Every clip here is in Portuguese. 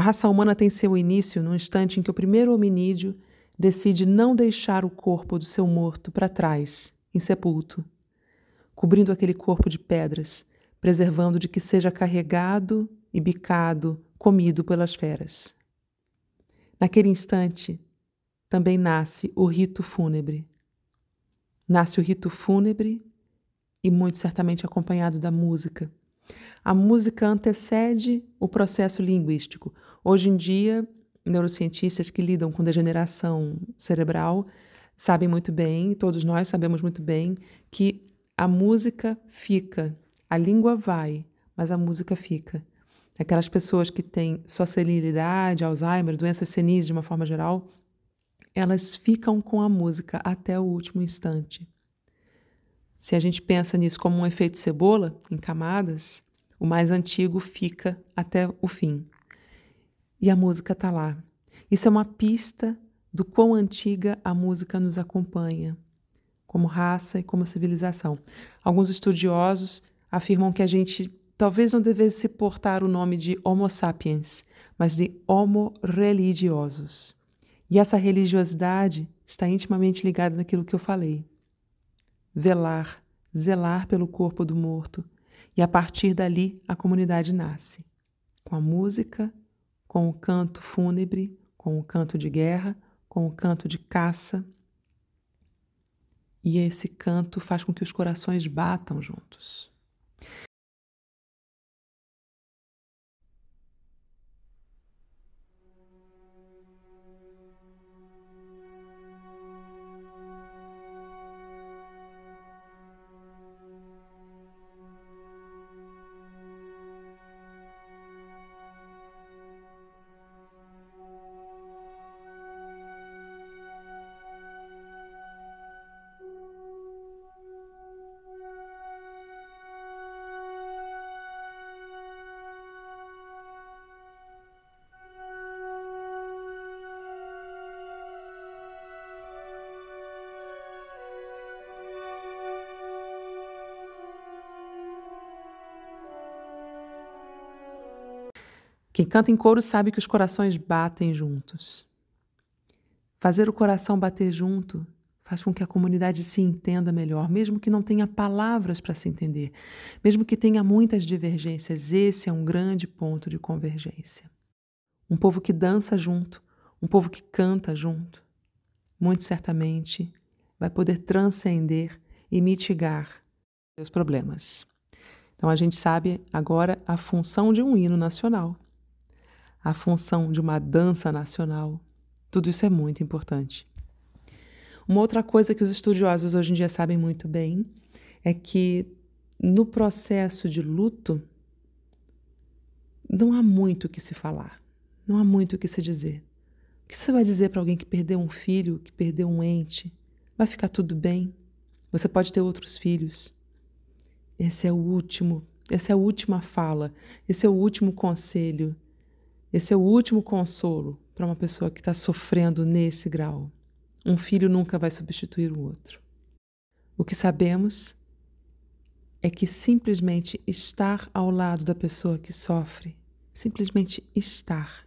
A raça humana tem seu início no instante em que o primeiro hominídeo decide não deixar o corpo do seu morto para trás, insepulto, cobrindo aquele corpo de pedras, preservando de que seja carregado e bicado, comido pelas feras. Naquele instante, também nasce o rito fúnebre. Nasce o rito fúnebre e muito certamente acompanhado da música. A música antecede o processo linguístico. Hoje em dia, neurocientistas que lidam com degeneração cerebral sabem muito bem, todos nós sabemos muito bem, que a música fica, a língua vai, mas a música fica. Aquelas pessoas que têm sua senilidade, Alzheimer, doenças senis de uma forma geral, elas ficam com a música até o último instante. Se a gente pensa nisso como um efeito cebola, em camadas, o mais antigo fica até o fim. E a música está lá. Isso é uma pista do quão antiga a música nos acompanha, como raça e como civilização. Alguns estudiosos afirmam que a gente talvez não devesse portar o nome de Homo sapiens, mas de Homo religiosos. E essa religiosidade está intimamente ligada naquilo que eu falei velar, zelar pelo corpo do morto, e a partir dali a comunidade nasce. Com a música, com o canto fúnebre, com o canto de guerra, com o canto de caça. E esse canto faz com que os corações batam juntos. Quem canta em coro sabe que os corações batem juntos. Fazer o coração bater junto faz com que a comunidade se entenda melhor, mesmo que não tenha palavras para se entender, mesmo que tenha muitas divergências, esse é um grande ponto de convergência. Um povo que dança junto, um povo que canta junto, muito certamente vai poder transcender e mitigar seus problemas. Então a gente sabe agora a função de um hino nacional a função de uma dança nacional. Tudo isso é muito importante. Uma outra coisa que os estudiosos hoje em dia sabem muito bem é que no processo de luto não há muito o que se falar, não há muito o que se dizer. O que você vai dizer para alguém que perdeu um filho, que perdeu um ente? Vai ficar tudo bem? Você pode ter outros filhos. Esse é o último, essa é a última fala, esse é o último conselho esse é o último consolo para uma pessoa que está sofrendo nesse grau. Um filho nunca vai substituir o outro. O que sabemos é que simplesmente estar ao lado da pessoa que sofre, simplesmente estar,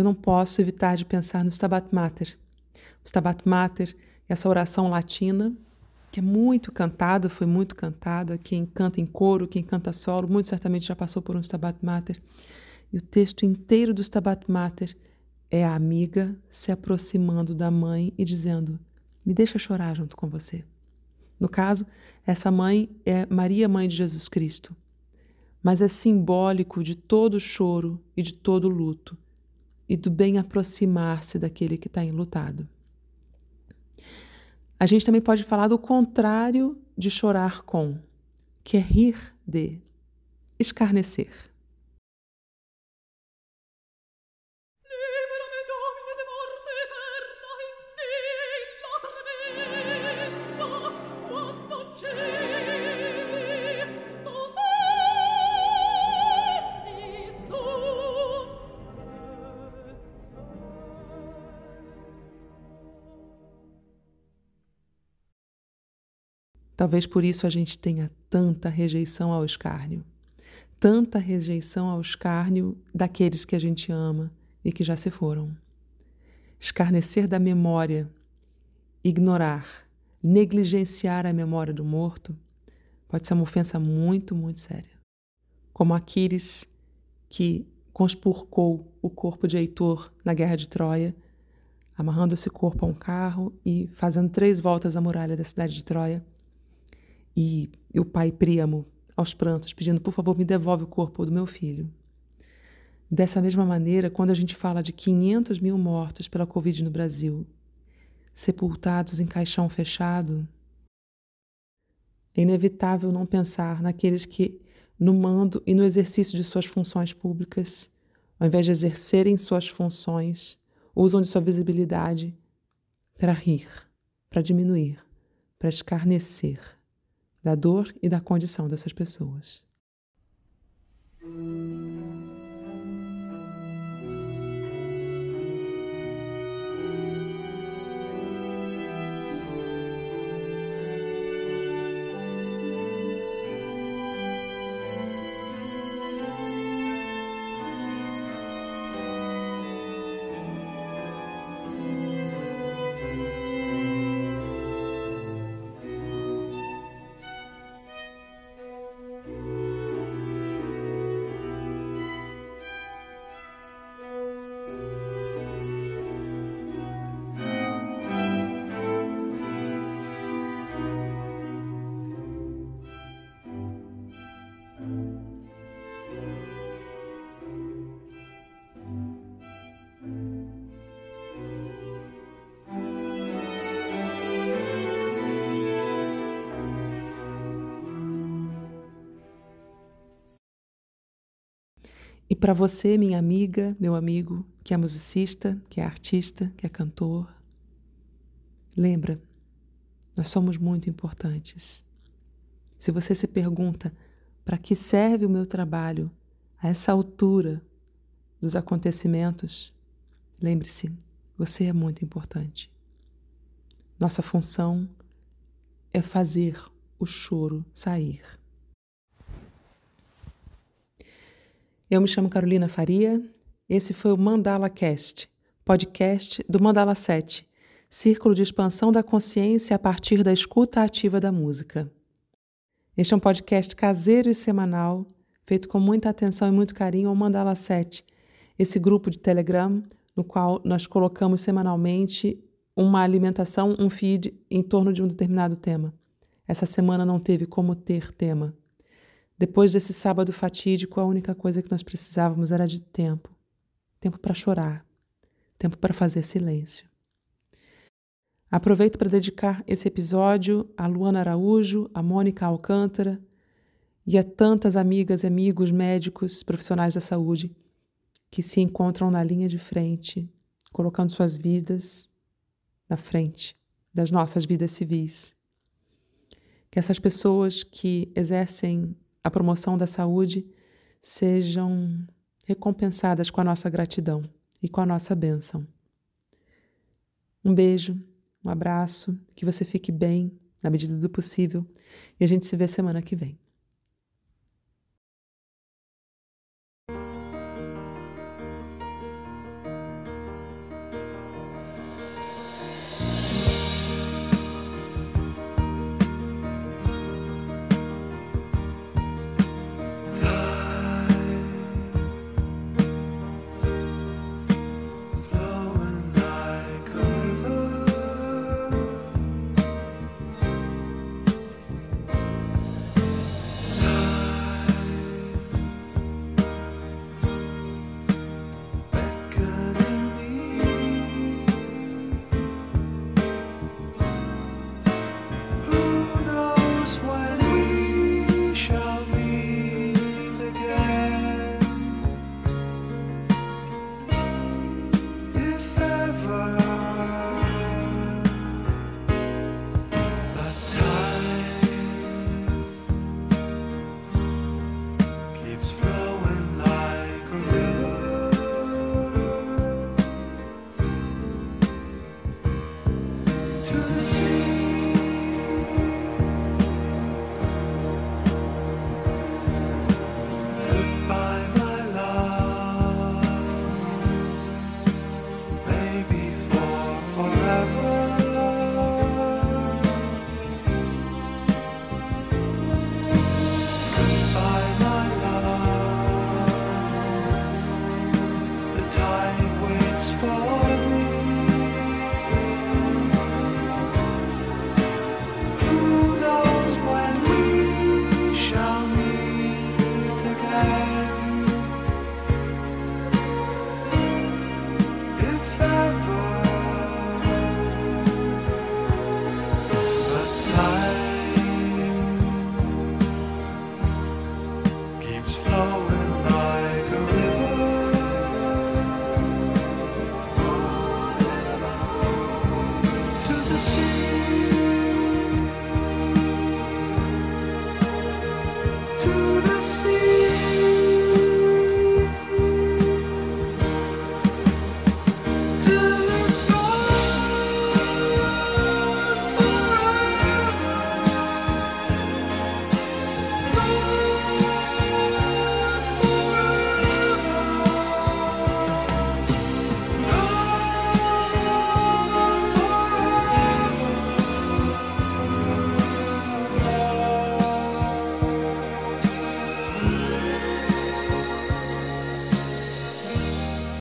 Eu não posso evitar de pensar no Stabat Mater. O Stabat Mater, essa oração latina, que é muito cantada, foi muito cantada. Quem canta em coro, quem canta solo, muito certamente já passou por um Stabat Mater. E o texto inteiro do Stabat Mater é a amiga se aproximando da mãe e dizendo: Me deixa chorar junto com você. No caso, essa mãe é Maria, mãe de Jesus Cristo, mas é simbólico de todo choro e de todo luto e do bem aproximar-se daquele que está enlutado. A gente também pode falar do contrário de chorar com, que é rir de, escarnecer. Talvez por isso a gente tenha tanta rejeição ao escárnio. Tanta rejeição ao escárnio daqueles que a gente ama e que já se foram. Escarnecer da memória, ignorar, negligenciar a memória do morto pode ser uma ofensa muito, muito séria. Como Aquiles, que conspurcou o corpo de Heitor na guerra de Troia, amarrando esse corpo a um carro e fazendo três voltas à muralha da cidade de Troia e o pai Príamo, aos prantos, pedindo: por favor, me devolve o corpo do meu filho. Dessa mesma maneira, quando a gente fala de 500 mil mortos pela Covid no Brasil, sepultados em caixão fechado, é inevitável não pensar naqueles que, no mando e no exercício de suas funções públicas, ao invés de exercerem suas funções, usam de sua visibilidade para rir, para diminuir, para escarnecer da dor e da condição dessas pessoas. E para você, minha amiga, meu amigo, que é musicista, que é artista, que é cantor, lembra, nós somos muito importantes. Se você se pergunta para que serve o meu trabalho a essa altura dos acontecimentos, lembre-se, você é muito importante. Nossa função é fazer o choro sair. Eu me chamo Carolina Faria. Esse foi o Mandala Cast, podcast do Mandala 7, círculo de expansão da consciência a partir da escuta ativa da música. Este é um podcast caseiro e semanal, feito com muita atenção e muito carinho ao Mandala 7, esse grupo de Telegram no qual nós colocamos semanalmente uma alimentação, um feed em torno de um determinado tema. Essa semana não teve como ter tema. Depois desse sábado fatídico, a única coisa que nós precisávamos era de tempo tempo para chorar, tempo para fazer silêncio. Aproveito para dedicar esse episódio a Luana Araújo, a Mônica Alcântara e a tantas amigas amigos médicos, profissionais da saúde que se encontram na linha de frente, colocando suas vidas na frente das nossas vidas civis. Que essas pessoas que exercem a promoção da saúde sejam recompensadas com a nossa gratidão e com a nossa bênção. Um beijo, um abraço, que você fique bem na medida do possível e a gente se vê semana que vem. to the sea. Goodbye, my love. Maybe for forever. Goodbye, my love. The tide waits for. flow.